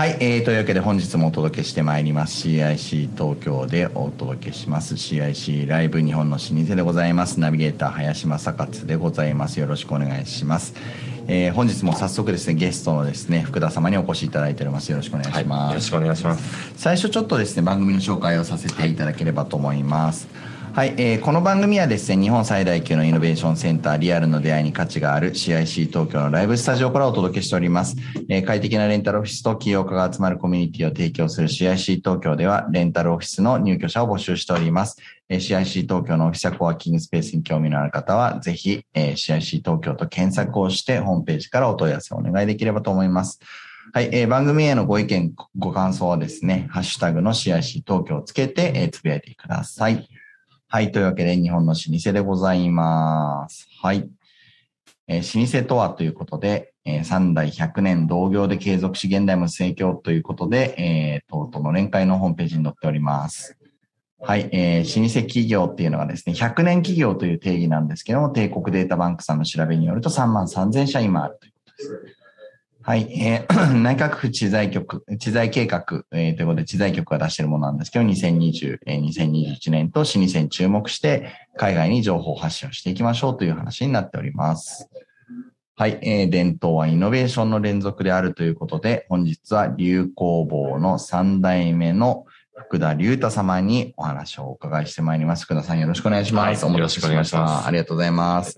はい、えー、というわけで本日もお届けしてまいります。CIC 東京でお届けします。CIC ライブ日本の老舗でございます。ナビゲーター林正勝でございます。よろしくお願いします。えー、本日も早速ですねゲストのですね福田様にお越しいただいております。よろしくお願いします、はい、よろしくお願いします。最初ちょっとですね番組の紹介をさせていただければと思います、はいはい、えー、この番組はですね、日本最大級のイノベーションセンター、リアルの出会いに価値がある CIC 東京のライブスタジオからお届けしております。えー、快適なレンタルオフィスと企業家が集まるコミュニティを提供する CIC 東京では、レンタルオフィスの入居者を募集しております。えー、CIC 東京のオフィスやコワーキングスペースに興味のある方は、ぜひ、えー、CIC 東京と検索をして、ホームページからお問い合わせをお願いできればと思います。はい、えー、番組へのご意見、ご感想はですね、ハッシュタグの CIC 東京をつけて、えー、つぶやいてください。はい。というわけで、日本の老舗でございます。はい。えー、老舗とはということで、えー、3代100年同業で継続し、現代も盛況ということで、えー、とうとうの連会のホームページに載っております。はい。えー、老舗企業っていうのがですね、100年企業という定義なんですけども、帝国データバンクさんの調べによると3万3000社今あるということです。はい、えー、内閣府知財局、知財計画、えー、ということで、知財局が出しているものなんですけど、2020、えー、2021年と老舗に注目して、海外に情報発信をしていきましょうという話になっております。はい、えー、伝統はイノベーションの連続であるということで、本日は流行坊の3代目の福田隆太様にお話をお伺いしてまいります。福田さんよろしくお願いします。はい、よろしくお願いします。ありがとうございます。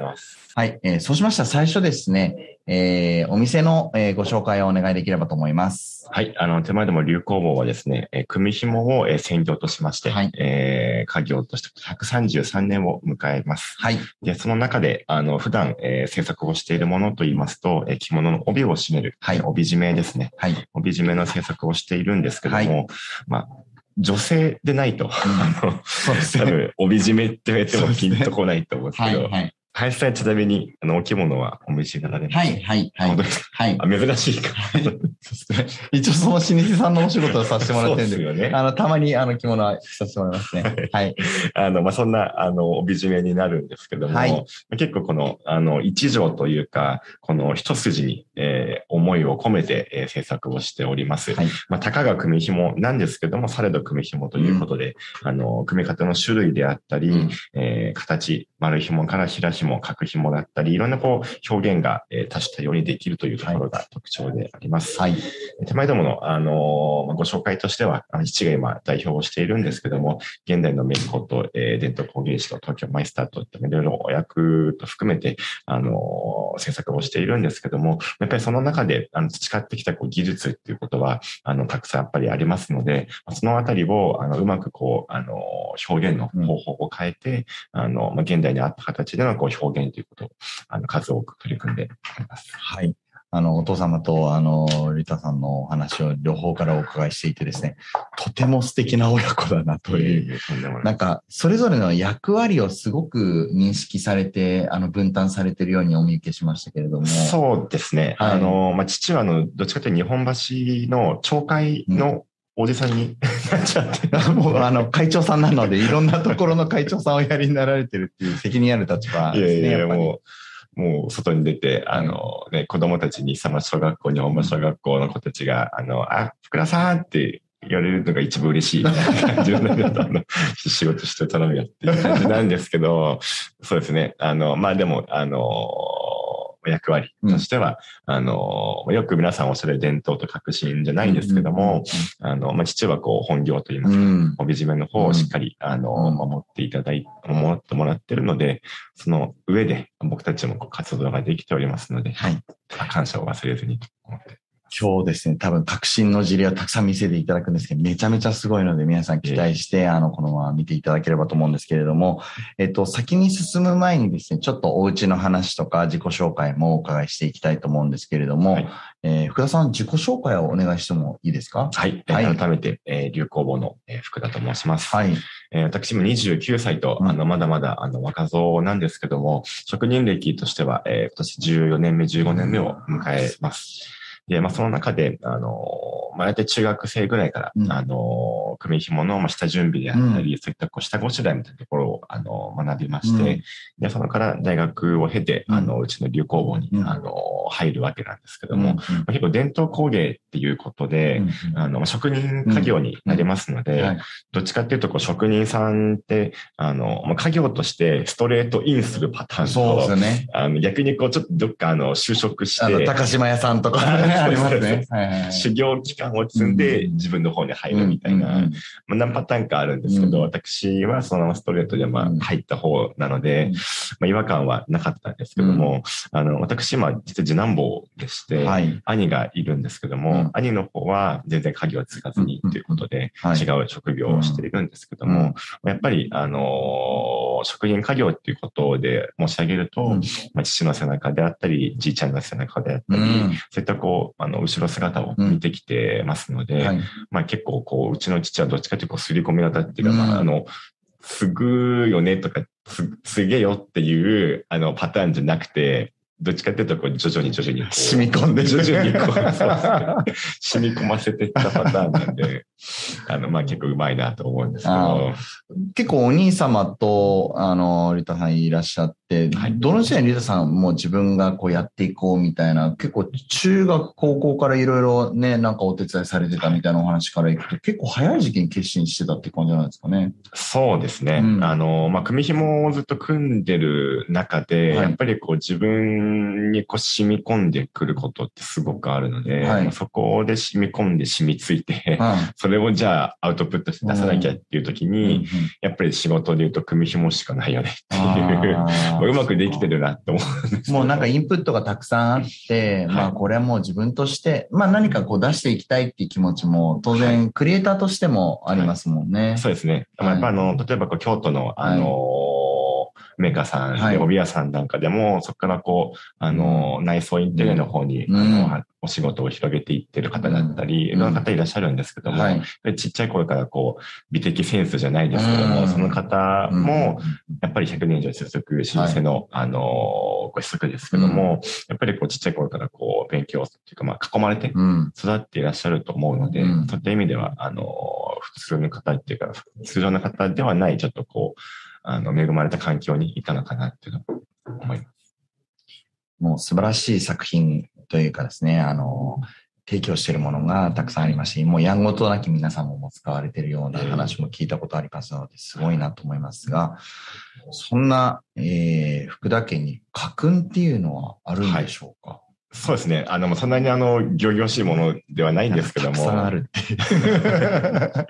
はい、えー、そうしましたら最初ですね、えー、お店の、えー、ご紹介をお願いできればと思います。はい。あの、手前でも流行棒はですね、えー、組紐を、えー、専業としまして、はい、えー、家業として133年を迎えます。はい。で、その中で、あの、普段、えー、制作をしているものといいますと、えー、着物の帯を締める、はい。帯締めですね。はい。帯締めの制作をしているんですけども、はい、まあ、女性でないと、うん、そうですね。多分、帯締めって言われてもピンとこないと思うんですけど、はい、はい林さんちなみに、あの、お着物はお召しになられますはい、はい、はい。はい。あ、珍しいか。一応その老舗さんのお仕事をさせてもらってるんで、でよね、あの、たまにあの着物はさせてもらいますね。はい。あの、まあ、そんな、あの、帯締めになるんですけども、はい、結構この、あの、一条というか、この一筋に、えー、思いを込めて、えー、制作をしております。はい。まあ、たかが組紐なんですけども、されど組紐ということで、うん、あの、組み方の種類であったり、うん、えー、形、丸紐から平紐、角紐だったり、いろんなこう表現が、えー、多種多様にできるというところが特徴であります。はい。手前どもの、あのー、ご紹介としては、父が今代表をしているんですけども、現代のメイコと、えー、伝統工芸士と東京マイスターといったいろいろお役と含めて、あのー、制作をしているんですけども、やっぱりその中で、あの、培ってきたこう技術っていうことは、あの、たくさんやっぱりありますので、そのあたりを、あの、うまくこう、あの、表現の方法を変えて、うん、あの、まあ、現代に合った形でのこう表現ということを、あの、数多く取り組んでおります。はい。あの、お父様と、あの、リタさんのお話を両方からお伺いしていてですね、とても素敵な親子だなという、なんか、それぞれの役割をすごく認識されて、あの、分担されているようにお見受けしましたけれども。そうですね。はい、あの、まあ、父は、あの、どっちかというと日本橋の町会のおじさんに なっちゃって。もう、あの、会長さんなので、いろんなところの会長さんをやりになられてるっていう責任ある立場ですね。いやいや、もう、もう外に出て、あのね、子供たちに、さま小学校、日本小学校の子たちが、あの、あ、福田さんって言われるのが一番嬉しい感じの、あの、仕事して頼むよっていう感じなんですけど、そうですね。あの、まあでも、あの、役割としては、うん、あの、よく皆さんおっしゃる伝統と革新じゃないんですけども、あの、まあ、父はこう本業といいますか、うん、帯締めの方をしっかり、あの、守っていただい、守ってもらってるので、その上で僕たちも活動ができておりますので、はい、感謝を忘れずに思って今日ですね、多分革新の事例をたくさん見せていただくんですけど、めちゃめちゃすごいので皆さん期待して、あの、このまま見ていただければと思うんですけれども、えっと、先に進む前にですね、ちょっとお家の話とか自己紹介もお伺いしていきたいと思うんですけれども、はい、えー、福田さん、自己紹介をお願いしてもいいですか？はい。はい、改めて、えー、流行簿の、えー、福田と申します。はい。えー、私も29歳と、うん、あの、まだまだ、あの、若造なんですけども、職人歴としては、えー、今年14年目、15年目を迎えます。で、まあ、その中で、あの、まあ、大体中学生ぐらいから、うん、あの、組紐の下準備であったり、うん、そういったこう下ごしらえみたいなところを、あの、学びまして、うん、で、そのから大学を経て、あの、うちの流行簿に、あの、入るわけなんですけども、結構伝統工芸っていうことで、あの、職人家業になりますので、どっちかっていうと、こう、職人さんって、あの、まあ、家業としてストレートインするパターンと、そうですね。あの、逆にこう、ちょっとどっか、あの、就職して、高島屋さんとか。修行期間を積んで、自分の方に入るみたいな、まあ、何パターンかあるんですけど、私はそのストレートで、まあ、入った方なので、まあ、違和感はなかったんですけども、あの、私、まあ、実は次男坊でして、兄がいるんですけども、兄の方は全然鍵を継がずにということで、違う職業をしているんですけども、やっぱり、あの、職人家業っていうことで申し上げると、まあ、父の背中であったり、じいちゃんの背中であったり、そういったこう、あの、後ろ姿を見てきてますので、まあ結構こう、うちの父はどっちかというと、すり込み型っていうか、まあ、あの、すぐよねとか、す、すげえよっていう、あの、パターンじゃなくて、どっちかっていうと、こう、徐々に徐々に。染み込んで。徐々にこう、染み込ませていったパターンなんで、あの、まあ、結構うまいなと思うんですけど。結構お兄様と、あの、リタさんいらっしゃって、はい、どの時代にリタさんも自分がこうやっていこうみたいな、結構中学、高校からいろいろね、なんかお手伝いされてたみたいなお話からいくと、結構早い時期に決心してたって感じなんですかね。そうですね。うん、あの、まあ、組紐をずっと組んでる中で、はい、やっぱりこう自分にこう染み込んでくることってすごくあるので、はい、そこで染み込んで染みついて、それ れをじゃあアウトプットして出さなきゃっていう時に、やっぱり仕事で言うと組紐しかないよねっていう、うまくできてるなって思うもう。なんかインプットがたくさんあって、まあこれはもう自分として、まあ何かこう出していきたいっていう気持ちも当然クリエイターとしてもありますもんね。そうですね。まあ、やっぱあの、例えばこう京都のあの、メーカーさんで、帯屋さんなんかでも、そこからこう、あの、内装インテリアの方に、あの、お仕事を広げていってる方だったり、いろんな方いらっしゃるんですけども、ちっちゃい頃からこう、美的センスじゃないですけども、その方も、やっぱり100年以上続く老舗の、あの、ご子息ですけども、やっぱりこう、ちっちゃい頃からこう、勉強っていうか、まあ、囲まれて育っていらっしゃると思うので、そういった意味では、あの、普通の方っていうか、通常の方ではない、ちょっとこう、あの、恵まれた環境にいたのかなっていうのを思います。もう素晴らしい作品というかですね、あの、提供しているものがたくさんありますし、もうやんごとなき皆さんも使われているような話も聞いたことありますので、すごいなと思いますが、そんな、えー、福田家に家訓っていうのはあるんでしょうか、はいそうですね。あの、そんなにあの、行々しいものではないんですけども。あるって。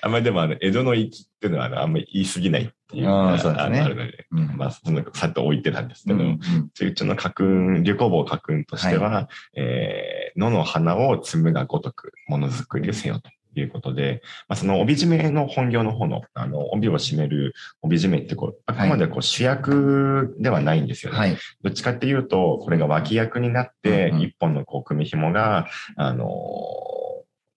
あんまりでも、あの、江戸の域っていうのは、あの、あんまり言い過ぎないっていうのがあるので、うん、まあ、その、さっと置いてたんですけど、うんうん、うちの家訓、流行棒家訓としては、はい、えー、野の花を摘むがごとくものづくりをせよと。いうことで、まあ、その帯締めの本業の方の、あの、帯を締める帯締めってこう、あくまでこう主役ではないんですよね。はい、どっちかっていうと、これが脇役になって、一本のこう、組紐が、あの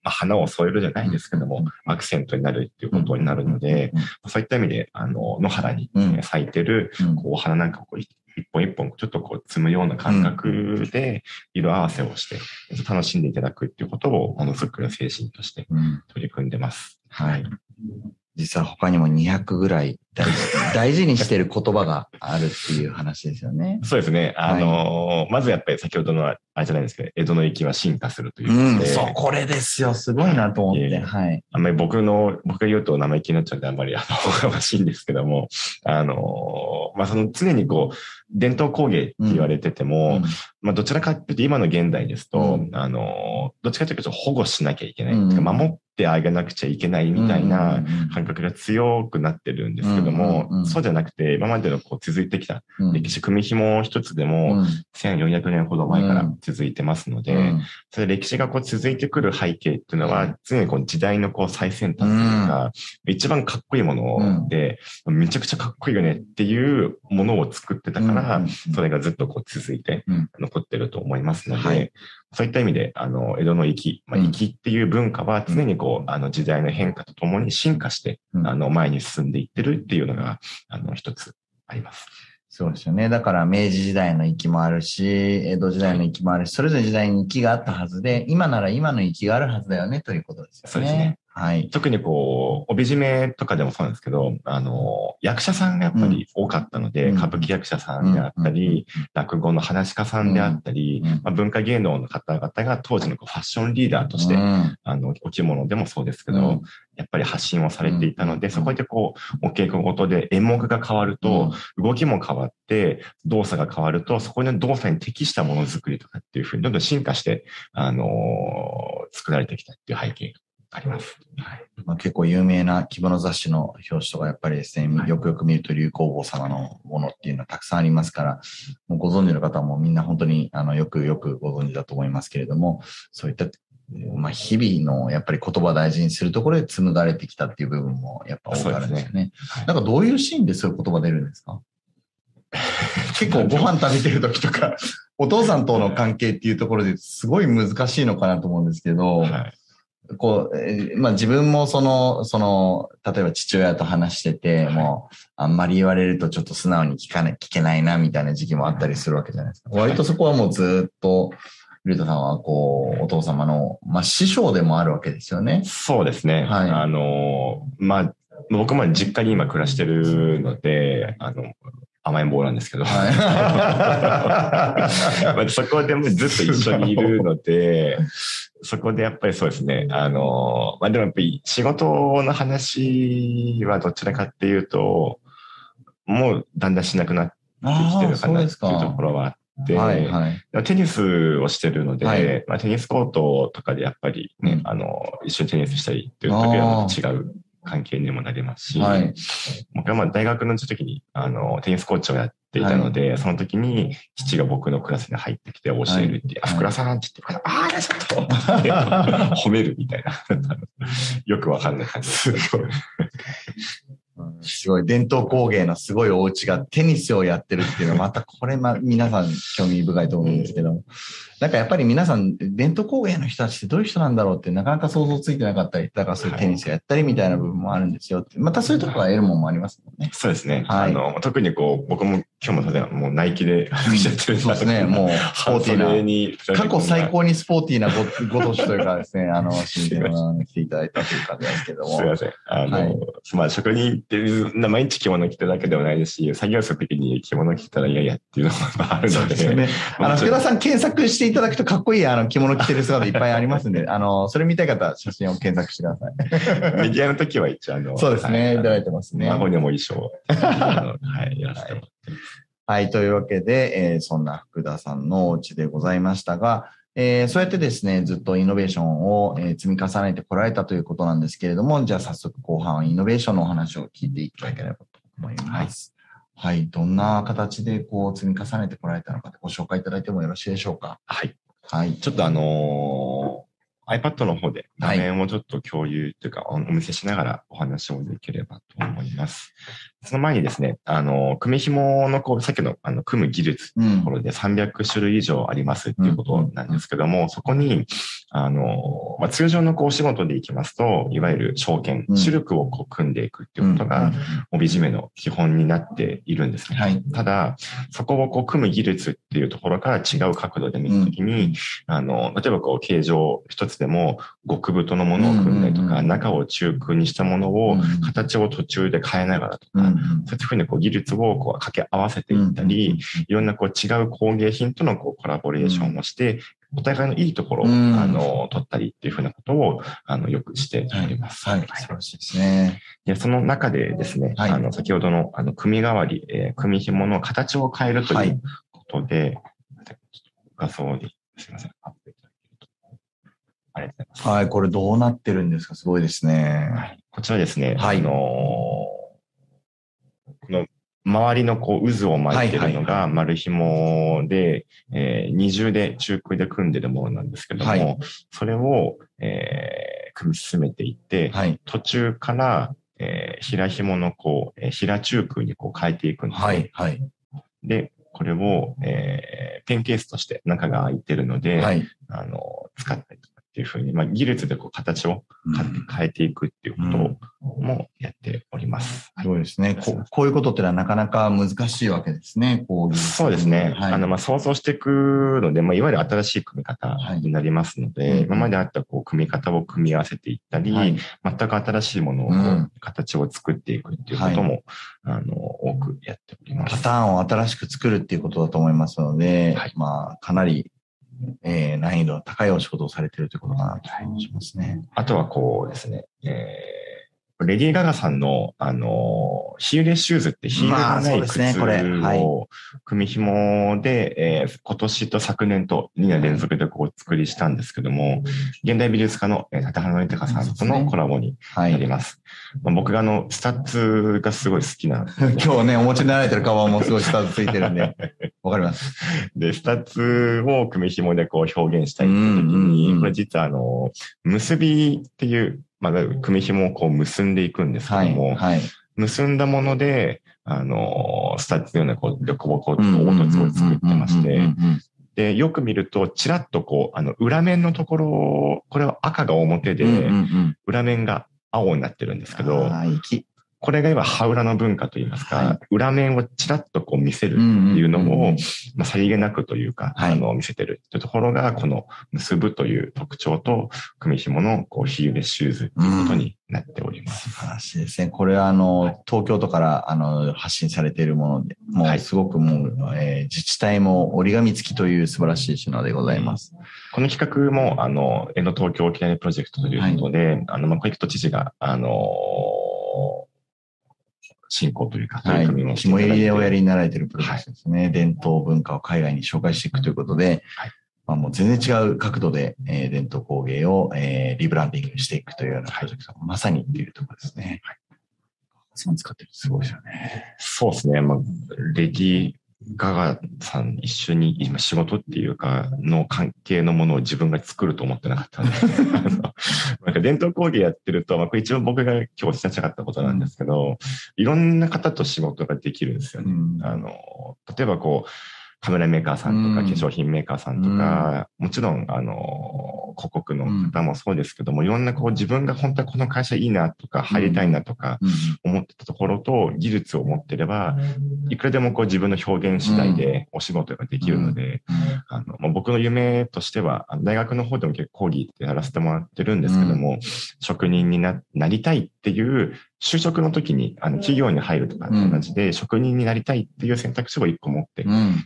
まあ、花を添えるじゃないですけども、アクセントになるっていうことになるので、そういった意味で、あの、野原に咲いてる、こう、お花なんかをこう一本一本ちょっとこう積むような感覚で色合わせをして、楽しんでいただくっていうことをものづくりの精神として取り組んでます。はい。実は他にも200ぐらい大事大事にしてる言葉があるっていう話ですよね。そうですね。あのーはい、まずやっぱり先ほどのあれじゃないですけど、江戸の域は進化するといううん、そう、これですよ。すごいなと思って。はい。あんまり僕の、僕が言うと生意気になっちゃうんで、あんまりあの、おかましいんですけども、あのー、まあ、その常にこう、伝統工芸って言われてても、うん、まあ、どちらかっていうと今の現代ですと、うん、あのー、どっちかというと保護しなきゃいけない。うん、守ってあげなくちゃいけないみたいな感覚が強くなってるんですけども、そうじゃなくて、今までのこう続いてきた歴史、組紐一つでも、1400年ほど前から続いてますので、それ歴史がこう続いてくる背景っていうのは、常にこう時代のこう最先端というか、一番かっこいいもので、めちゃくちゃかっこいいよねっていうものを作ってたから、それがずっとこう続いて残ってると思いますので、そういった意味で、あの、江戸の粋、まあ、粋っていう文化は常にこう、あの、時代の変化とともに進化して、あの、前に進んでいってるっていうのが、あの、一つあります。そうですよね。だから明治時代の域もあるし、江戸時代の域もあるし、それぞれ時代に域があったはずで、今なら今の域があるはずだよねということですよね。そうですね。はい。特にこう、帯締めとかでもそうなんですけど、あの、役者さんがやっぱり多かったので、うん、歌舞伎役者さんであったり、うん、落語の話家さんであったり、うん、まあ、文化芸能の方々が当時のこうファッションリーダーとして、あの、お着物でもそうですけど、やっぱり発信をされていたので、そこでこう、お稽古ごとで演目が変わると、動きも変わって、動作が変わると、そこの動作に適したものづくりとかっていうふうにどんどん進化して、あのー、作られてきたっていう背景あります。はい。まあ、結構有名な着物雑誌の表紙とかやっぱりですね、よくよく見ると流行坊様のものっていうのはたくさんありますから、もうご存知の方もみんな本当にあのよくよくご存知だと思いますけれども、そういったまあ、日々のやっぱり言葉大事にするところで紡がれてきたっていう部分もやっぱ多くあるんですよね。ね。はい、なんかどういうシーンでそういう言葉出るんですか？結構ご飯食べてる時とか、お父さんとの関係っていうところですごい難しいのかなと思うんですけど、はいこう、えまあ自分もその、その、例えば父親と話してて、もう、あんまり言われるとちょっと素直に聞かない、聞けないな、みたいな時期もあったりするわけじゃないですか。割とそこはもうずっと、ルートさんは、こう、お父様の、まあ師匠でもあるわけですよね。そうですね。はい。あの、まあ、僕も実家に今暮らしてるので、あの、甘えん坊なんですけど。はい、そこでもずっと一緒にいるので、そこでやっぱりそうですね。あの、まあでもやっぱり仕事の話はどちらかっていうと、もうだんだんしなくなってきてるかなっていうところはあって、はいはい、テニスをしてるので、はい、まあ、テニスコートとかでやっぱりね、うん、あの、一緒にテニスしたりっていう時は違う関係にもなりますし、はい、僕はまあ大学の時にあのテニスコーチをやっていたので、はい、その時に父が僕のクラスに入ってきて教えるって、はい、あ、福田さんって言って、ああ、ちょっと 褒めるみたいな。よくわかんない感じです。すごい。伝統工芸のすごいお家がテニスをやってるっていうのはまたこれま、皆さん興味深いと思うんですけど、なんかやっぱり皆さん、伝統工芸の人たちってどういう人なんだろうってなかなか想像ついてなかったり、だからそういうテニスやったりみたいな部分もあるんですよって。またそういうところが得るもんもありますもんね。そうですね。はい。あの、特にこう、僕も今日も例えばもうナイキで歩いちゃってるそうですね。もう、スポーティーな。過去最高にスポーティーなご ご年というかですね、あの、新人を来ていただいたという感じですけども。すみません。あの、はい、まあ職人って毎日着物着てるだけではないですし、作業するときに着物着たら嫌やっていうのもあるので。そうですね。あの、福田さん検索していただくとかっこいいあの、着物着てる姿いっぱいありますんで、あの、それ見たい方は写真を検索してください。メディアの時は一応あの、そうですね、いただいてますね。孫にも衣装、はい、やらせてもらって。はい、というわけで、えー、そんな福田さんのお家でございましたが、えー、そうやってですね、ずっとイノベーションを、えー、積み重ねてこられたということなんですけれども、じゃあ早速後半イノベーションのお話を聞いていただければと思います。はい、はい、どんな形でこう積み重ねてこられたのかご紹介いただいてもよろしいでしょうか？はい。はい。ちょっとあのー、iPad の方で画面をちょっと共有というか、お見せしながらお話をできればと思います。その前にですね、あの、組紐のこう、さっきのあの、組む技術のところで300種類以上ありますっていうことなんですけども、そこに、あの、まあ、通常のこう、仕事でいきますと、いわゆる証券、シルクをこう、組んでいくっていうことが、帯締めの基本になっているんですね。はい、ただ、そこをこう、組む技術っていうところから違う角度で見るときに、あの、例えばこう、形状一つでも、極太のものを組んだりとか、中を中空にしたものを、形を途中で変えながらとか、そういうふうにこう技術をこう掛け合わせていったり、いろんなこう違う工芸品とのこうコラボレーションをして、お互いのいいところを、あの、取ったりっていうふうなことを、あの、よくしております。はい。素晴らしいですね。で、その中でですね、はい、あの、先ほどの、あの、組代わり、えー、組紐の形を変えるということで、はい、画像に、すみません、アップいただけると。ありがとうございます。はい、これどうなってるんですか？すごいですね。はい、こちらですね、はい、あのこの周りのこう渦を巻いてるのが丸紐で、え二重で中空で組んでるものなんですけども、はい、それを、えー、組み進めていって、はい、途中から、えー、平紐のこう、えー、平中空にこう変えていくんですね。はいはい、で、これを、えー、ペンケースとして中が開いてるので、はい、あの、使ったりっっていうふうに、まあ、技術でこう形を変えていくっていうこともやっております。すごいですね。こ。こういうことってのはなかなか難しいわけですね。こうそうですね。はい、あの、まあ、想像していくので、まあ、いわゆる新しい組み方になりますので、はい、今まであったこう組み方を組み合わせていったり、はい、全く新しいものを、形を作っていくっていうことも、あの、多くやっております。パターンを新しく作るっていうことだと思いますので、まあ、かなりえー、難易度の高いお仕事をされているということかなと思いますね。あとはこうですね、えー、レディー・ガガさんの、あの、ヒールレシューズってヒールがない靴を、組紐で、えー、今年と昨年と2年連続でこう作りしたんですけども、現代美術家の立花豊さんとのコラボになります。まあ、僕があの、スタッズがすごい好きな。今日ね、お持ちになられてるカバンもすごいスタッズついてるんで、わかります。で、スタッズを組紐でこう表現したいっていう時に、これ実はあの、結びっていう、まあ、組紐をこう結んでいくんですけども、はいはい、結んだもので、あの、スタッズのようなこう、横ボと凹凸を作ってまして、で、よく見ると、ちらっとこう、あの、裏面のところ、これは赤が表で、裏面が青になってるんですけど、これが今、ハウラの文化といいますか、はい、裏面をちらっとこう見せるっていうのを、まあ、さりげなくというか、はい、あの、見せてるというところが、この結ぶという特徴と、組紐のこう、ヒールシューズということになっております。素晴らしいですね。これはあの、東京都からあの、発信されているもので、もうすごくもう、はい、えー、自治体も折り紙付きという素晴らしい品でございます。この企画も、あの、江ノ東京沖縄プロジェクトということで、はい、あの、まあ、小池都知事が、あの進行というか、はい。肝入りでおやりになられているプロジェクトですね、はい。伝統文化を海外に紹介していくということで、はい、まあ、もう全然違う角度で、えー、伝統工芸を、えー、リブランディングしていくというようなプロジェクト、まさにっていうところですね。はい。使ってるすごいですよね。そうですね。まあ、レディガガさん一緒に今仕事っていうかの関係のものを自分が作ると思ってなかったんで なんか伝統工芸やってると、まあ、一応僕が今日したかったことなんですけど、いろんな方と仕事ができるんですよね。うん、あの、例えばこう、カメラメーカーさんとか、化粧品メーカーさんとか、もちろん、あの、広告の方もそうですけども、いろんなこう自分が本当はこの会社いいなとか、入りたいなとか、思ってたところと、技術を持ってれば、いくらでもこう自分の表現次第でお仕事ができるので、あの、まあ、僕の夢としては、大学の方でも結構講義ってやらせてもらってるんですけども、職人にななりたいっていう就職の時に、あの、企業に入るとか同じで、職人になりたいっていう選択肢を一個持ってい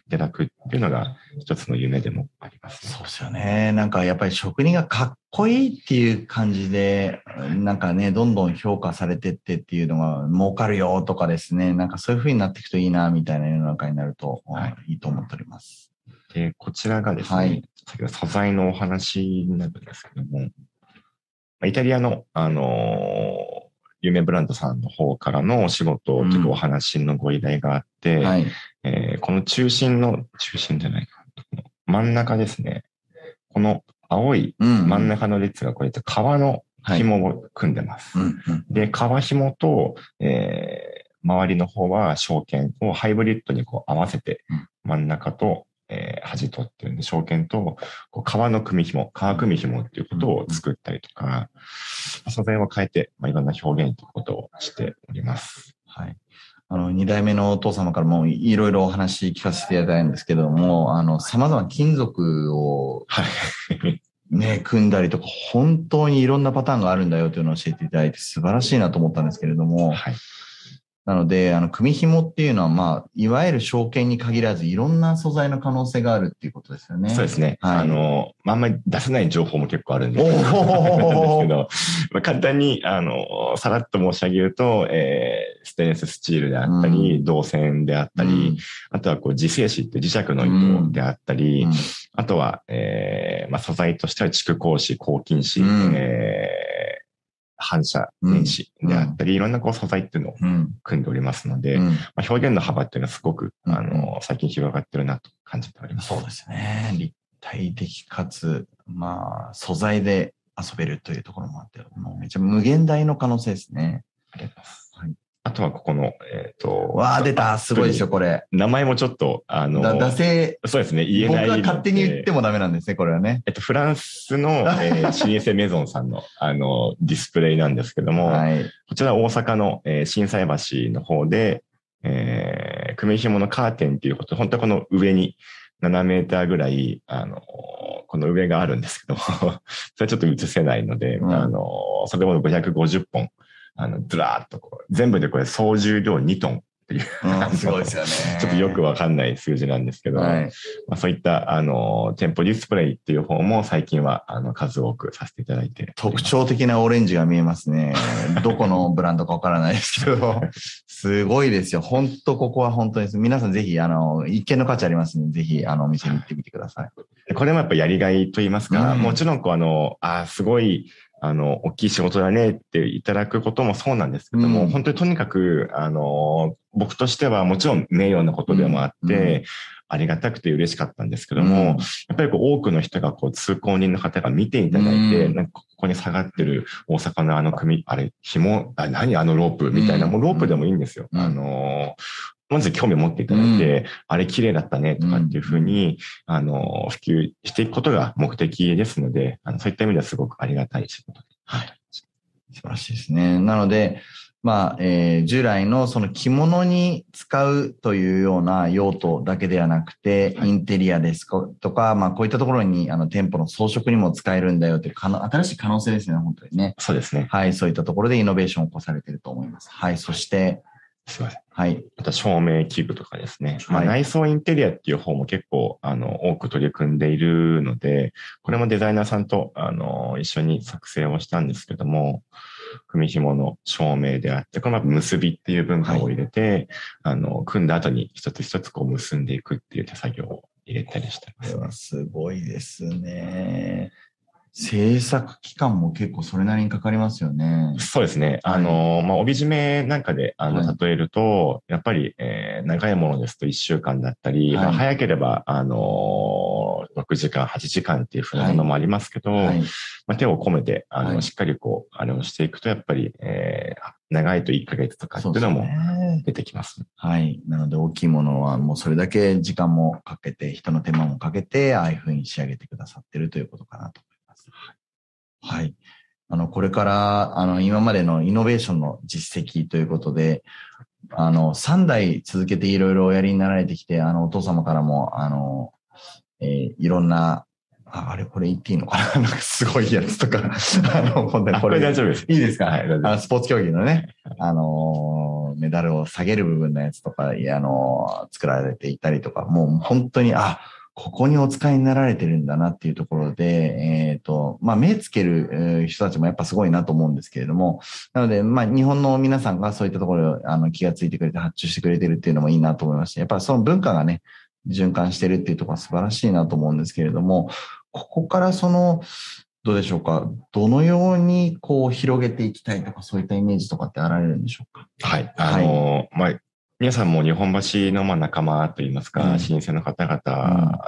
ただくっていうのが一つの夢でもあります、ね、そうですよね。なんかやっぱり職人がかっこいいっていう感じで、なんかね、どんどん評価されてってっていうのが儲かるよとかですね、なんかそういう風になっていくといいな、みたいな世の中になると、はい、いいと思っております。で、こちらがですね、はい、先ほど素材のお話になるんですけども、イタリアの、あのー有名ブランドさんの方からのお仕事というかお話のご依頼があって、うんはい、えー、この中心の、中心じゃないか、真ん中ですね。この青い真ん中の列がこれ革の紐を組んでます。はいうんうん、で、革紐と、えー、周りの方は証券をハイブリッドにこう合わせて、真ん中とえー、端取ってるんで、証券と、こう革の組紐、革組紐っていうことを作ったりとか、うん、素材を変えて、まあ、いろんな表現ということをしております。はい。あの、二代目のお父様からもいろいろお話聞かせていただいたんですけども、あの、様々な金属を、はい。ね、組んだりとか、本当にいろんなパターンがあるんだよというのを教えていただいて素晴らしいなと思ったんですけれども、はい。なので、あの、組紐っていうのは、まあ、いわゆる証券に限らず、いろんな素材の可能性があるっていうことですよね。そうですね。はい、あの、まあ、あんまり出せない情報も結構あるんで すけど、まあ、簡単に、あの、さらっと申し上げると、えー、ステンレススチールであったり、うん、銅線であったり、うん、あとはこう、磁性子って磁石の糸であったり、うん、あとは、えー、まあ、素材としては蓄光子、抗菌子、えー反射電子であったり、うん、いろんなこう素材っていうのを組んでおりますので、うん、まあ、表現の幅っていうのはすごく、あの、最近広がってるなと感じております。そうですね。立体的かつ、まあ、素材で遊べるというところもあって、もうめちゃ無限大の可能性ですね。ありがとうございます。あとはここの、えっ、ー、と。わあ、出た。すごいですよ、これ。名前もちょっと、あの、だ、惰性。そうですね、言えない。僕が勝手に言ってもダメなんですね、これはね。えっと、フランスの、えー、老舗メゾンさんの、あの、ディスプレイなんですけども、はい、こちら大阪の、えー、震災橋の方で、えー、組紐のカーテンっていうこと、本当はこの上に7メーターぐらい、あの、この上があるんですけども それはちょっと映せないので、うん、あの、それも550本、あの、ずらーっとこう、全部でこれ総重量2トンっていう。すごいですよね。ちょっとよくわかんない数字なんですけど、はい、まあ、そういった、あの、店舗ディスプレイっていう方も最近は、あの、数多くさせていただいて。特徴的なオレンジが見えますね。どこのブランドかわからないですけど、すごいですよ。本当ここは本当です。皆さんぜひ、あの、一見の価値ありますので、ぜひ、あの、お店に行ってみてください。これもやっぱやりがいと言いますか、うん、もちろん、こう、あの、あ、すごい、あの、大きい仕事だねっていただくこともそうなんですけども、うん、本当にとにかく、あの、僕としてはもちろん名誉なことでもあって、うん、ありがたくて嬉しかったんですけども、うん、やっぱりこう多くの人がこう通行人の方が見ていただいて、なんかここに下がってる大阪のあの組、あれ、紐、あ何あのロープみたいな、もうロープでもいいんですよ。あの、まず興味を持っていただいて、うん、あれ綺麗だったねとかっていうふうに、ん、あの、普及していくことが目的ですので、あのそういった意味ではすごくありがたい仕事で。はい。素晴らしいですね。なので、まあ、えー、従来のその着物に使うというような用途だけではなくて、インテリアですとか、まあ、こういったところに、あの、店舗の装飾にも使えるんだよという、新しい可能性ですね、本当にね。そうですね。はい、そういったところでイノベーションを起こされていると思います。はい、そして、すいません。はい。また照明器具とかですね。まあ、内装インテリアっていう方も結構、あの、多く取り組んでいるので、これもデザイナーさんと、あの、一緒に作成をしたんですけども、組紐の照明であって、この結びっていう文化を入れて、はい、あの、組んだ後に一つ一つこう結んでいくっていう手作業を入れたりしてます、これはすごいですね。制作期間も結構それなりにかかりますよね。そうですね。あの、まあ、帯締めなんかで、あの、例えると、はい、やっぱり、えー、長いものですと1週間だったり、はい、まあ、早ければ、あのー、6時間、8時間っていうふうなものもありますけど、はい、まあ、手を込めて、あの、しっかりこう、あれをしていくと、やっぱり、えー、長いと1ヶ月とかっていうのも出てきます。すね、はい。なので、大きいものはもうそれだけ時間もかけて、人の手間もかけて、ああいうふうに仕上げてくださってるということかなとはい。あの、これから、あの、今までのイノベーションの実績ということで、あの、3代続けていろいろおやりになられてきて、あの、お父様からも、あの、えー、いろんな、ああれ、これ言っていいのかな？なんかすごいやつとか、あの、本当にこれ。大丈夫です。いいですか？はい、あのスポーツ競技のね、あの、メダルを下げる部分のやつとか、あの、作られていたりとか、もう本当に、あ、ここにお使いになられてるんだなっていうところで、えっ、ー、と、まあ、目つける人たちもやっぱすごいなと思うんですけれども、なので、まあ、日本の皆さんがそういったところあの気がついてくれて発注してくれてるっていうのもいいなと思いまして、やっぱりその文化がね、循環してるっていうところは素晴らしいなと思うんですけれども、ここからその、どうでしょうか？どのようにこう広げていきたいとか、そういったイメージとかってあられるんでしょうか？はい。あの、はい、まあ、皆さんも日本橋のまあ仲間といいますか、うん、老舗の方々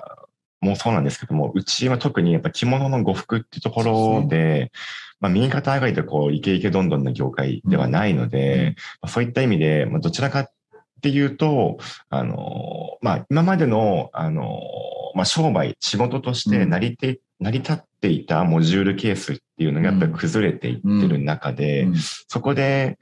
もそうなんですけども、うちは特にやっぱ着物の呉服っていうところで、でまあ、右肩上がりでこう、イケイケどんどんな業界ではないので、うん、そういった意味で、まあ、どちらかっていうと、あの、まあ、今までの、あの、まあ、商売、仕事として成りて、うん、成り立っていたモジュールケースっていうのがやっぱり崩れていってる中で、そこで、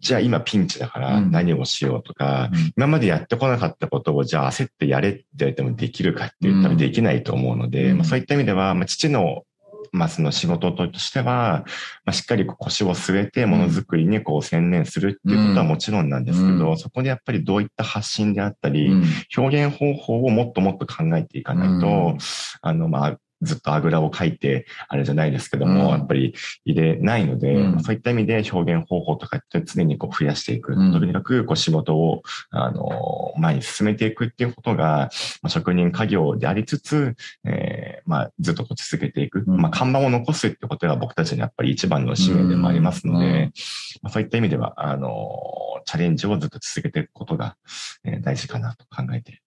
じゃあ今ピンチだから何をしようとか、うん、今までやってこなかったことをじゃあ焦ってやれって言われてもできるかって言ったらできないと思うので、うん、まあ、そういった意味では、まあ、父のまあ、その仕事としては、まあ、しっかり腰を据えてものづくりにこう専念するっていうことはもちろんなんですけど、うん、そこでやっぱりどういった発信であったり、うん、表現方法をもっともっと考えていかないと、うん、あの、まあ、ずっとあぐらをかいて、あれじゃないですけども、うん、やっぱり入れないので、うん、そういった意味で表現方法とかって常にこう増やしていく。うん、とにかくこう仕事を、あの、前に進めていくっていうことが、まあ、職人家業でありつつ、えー、まあ、ずっとこう続けていく。まあ、看板を残すってことが僕たちのやっぱり一番の使命でもありますので、まあ、そういった意味では、あの、チャレンジをずっと続けていくことが、えー、大事かなと考えて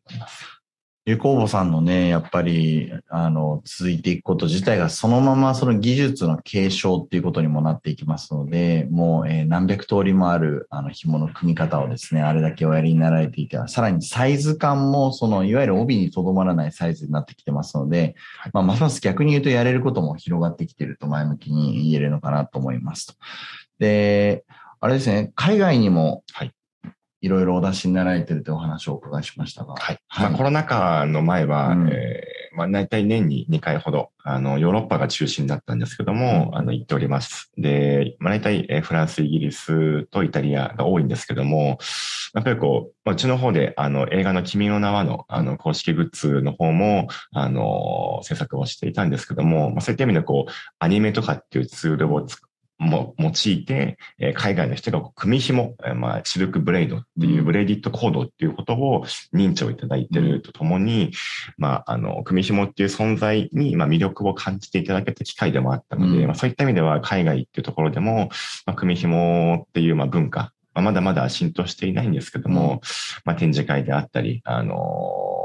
います。流行母さんのね、やっぱり、あの、続いていくこと自体がそのままその技術の継承っていうことにもなっていきますので、もう、えー、何百通りもある、あの、紐の組み方をですね、あれだけおやりになられていては、さらにサイズ感も、その、いわゆる帯にとどまらないサイズになってきてますので、まあ、ますます逆に言うとやれることも広がってきていると前向きに言えるのかなと思いますと。で、あれですね、海外にも、はいいろいろお出しになられてるというお話をお伺いしましたが。はい。はい、まあ、コロナ禍の前は、うん、えー、まあ、大体年に2回ほど、あの、ヨーロッパが中心だったんですけども、うん、あの、行っております。で、まあ、大体、えー、フランス、イギリスとイタリアが多いんですけども、やっぱりこう、まあ、うちの方で、あの、映画の君の名はの、あの、公式グッズの方も、あの、制作をしていたんですけども、まあ、そういった意味でこう、アニメとかっていうツールをも用いて、えー、海外の人が組紐、えー、まあ、シルクブレイドっていう、ブレイディットコードっていうことを認知をいただいているとともに、うん、まあ、あの、組紐っていう存在に、まあ、魅力を感じていただけた機会でもあったので、うん、まあ、そういった意味では海外っていうところでも、まあ、組紐っていう、まあ、文化、まあ、まだまだ浸透していないんですけども、うん、まあ、展示会であったり、あのー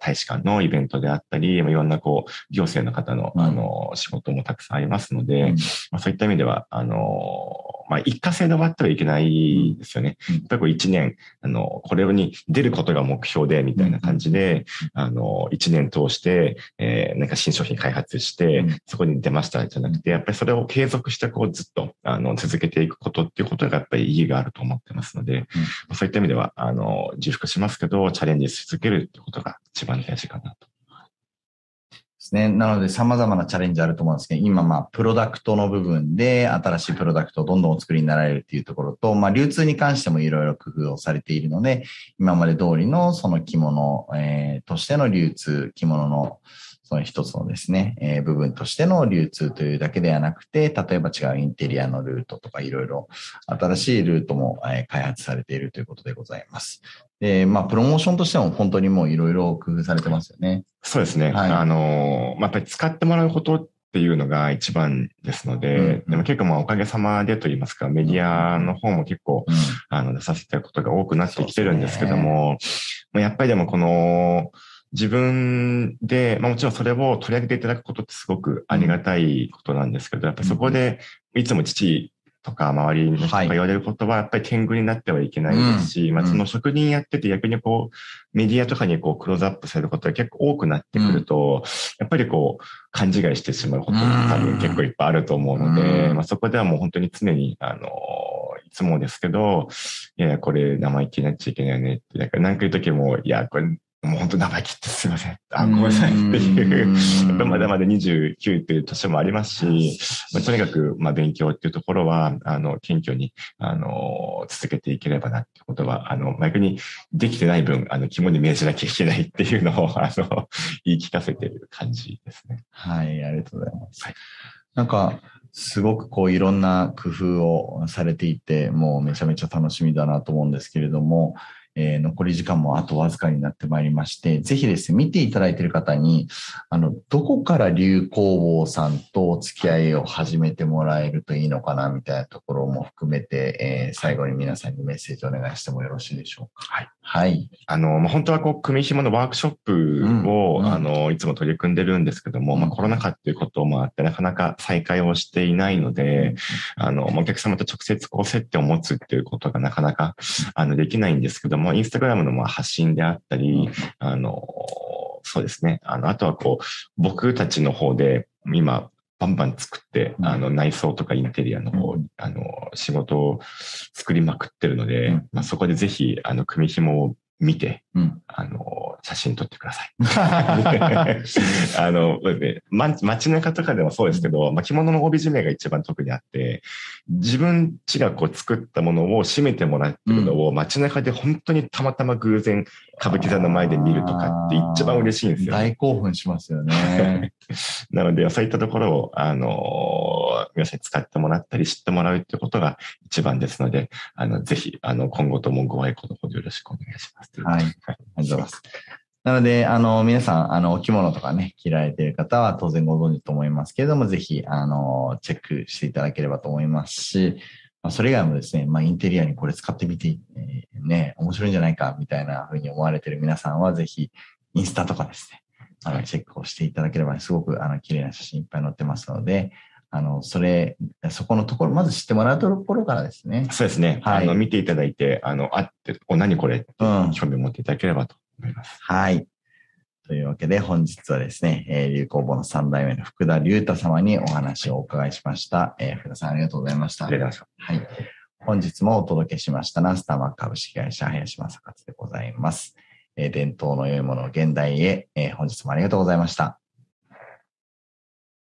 大使館のイベントであったり、いろんなこう、行政の方の、あの、仕事もたくさんありますので、まあ、そういった意味では、あの、まあ、一過性で終わってはいけないですよね。やっぱりこう一年、あの、これに出ることが目標で、みたいな感じで、あの、一年通して、えー、なんか新商品開発して、そこに出ましたじゃなくて、やっぱりそれを継続してこうずっと、あの、続けていくことっていうことがやっぱり意義があると思ってますので、そういった意味では、あの、重複しますけど、チャレンジし続けるってことが一番大事かなとですね。なので様々なチャレンジあると思うんですけど、今まあプロダクトの部分で新しいプロダクトをどんどんお作りになられるっていうところと、まあ流通に関してもいろいろ工夫をされているので、今まで通りのその着物、えー、としての流通、着物のその一つのですね、えー、部分としての流通というだけではなくて、例えば違うインテリアのルートとかいろいろ新しいルートも、えー、開発されているということでございます。で、まあ、プロモーションとしても本当にもういろいろ工夫されてますよね。そうですね。はい、あの、まあ、やっぱり使ってもらうことっていうのが一番ですので、うんうん、でも結構まあおかげさまでと言いますか、メディアの方も結構、うん、あの出させてることが多くなってきてるんですけども、ね、やっぱりでもこの、自分で、まあもちろんそれを取り上げていただくことってすごくありがたいことなんですけど、やっぱそこでいつも父とか周りの人が言われることは、やっぱり天狗になってはいけないですし、まあその職人やってて逆にこう、メディアとかにこうクローズアップされることが結構多くなってくると、やっぱりこう、勘違いしてしまうことが多分結構いっぱいあると思うので、まあそこではもう本当に常に、あの、いつもですけど、いや、これ生意気になっちゃいけないよねって、だから何か言うときも、いや、これもう本当生意気ってすいません。あ、ごめんなさいっていう、まだまだ29っていう年もありますし、まあ、とにかく、まあ、勉強っていうところは、あの、謙虚に、あの、続けていければなっていうことは、あの、逆にできてない分、あの、肝に銘じなきゃいけないっていうのを、あの、言い聞かせてる感じですね。はい、ありがとうございます。はい、なんか、すごくこういろんな工夫をされていて、もうめちゃめちゃ楽しみだなと思うんですけれども、えー、残り時間もあとわずかになってまいりまして、ぜひですね、見ていただいている方に、あの、どこから流行坊さんとお付き合いを始めてもらえるといいのかな、みたいなところも含めて、えー、最後に皆さんにメッセージをお願いしてもよろしいでしょうか。はい。はい。あの、まあ、本当はこう、組紐のワークショップを、うん、あの、いつも取り組んでるんですけども、うん、まあ、コロナ禍っていうこともあって、なかなか再開をしていないので、うん、あの、お客様と直接こう、接点を持つっていうことがなかなか、あの、できないんですけども、インスタグラムのまあ発信であったり、あの、そうですね。あの、あとはこう、僕たちの方で、今、バンバン作って、あの、内装とかインテリアの方、あの、仕事を作りまくってるので、まあ、そこでぜひ、あの、組紐を見て、うん、あの、写真撮ってください。あの、街中とかでもそうですけど、まあ、着物の帯締めが一番特にあって、自分ちがこう作ったものを締めてもらってるのを街中で本当にたまたま偶然歌舞伎座の前で見るとかって一番嬉しいんですよ、ね。大興奮しますよね。なので、そういったところを、あの、皆さんに使ってもらったり知ってもらうってことが一番ですので、あの、ぜひ、あの、今後ともご愛顧のほどよろしくお願いします。はい。ありがとうございます。なので、あの、皆さん、あの、お着物とかね、着られている方は当然ご存知と思いますけれども、ぜひ、あの、チェックしていただければと思いますし、まあ、それ以外もですね、まあ、インテリアにこれ使ってみて、えー、ね、面白いんじゃないか、みたいな風に思われている皆さんは、ぜひ、インスタとかですね、あのチェックをしていただければ、すごくあの綺麗な写真いっぱい載ってますので、あの、それ、そこのところ、まず知ってもらうところからですね。そうですね。はい。あの、見ていただいて、あの、あって、お、何これって興味を持っていただければと思います。うん、はい。というわけで、本日はですね、えー、流行語の3代目の福田隆太様にお話をお伺いしました。えー、福田さんありがとうございました。ありがとうございました。はい。本日もお届けしましたのは、スターマック株式会社林正勝でございます。えー、伝統の良いものを現代へ、えー、本日もありがとうございました。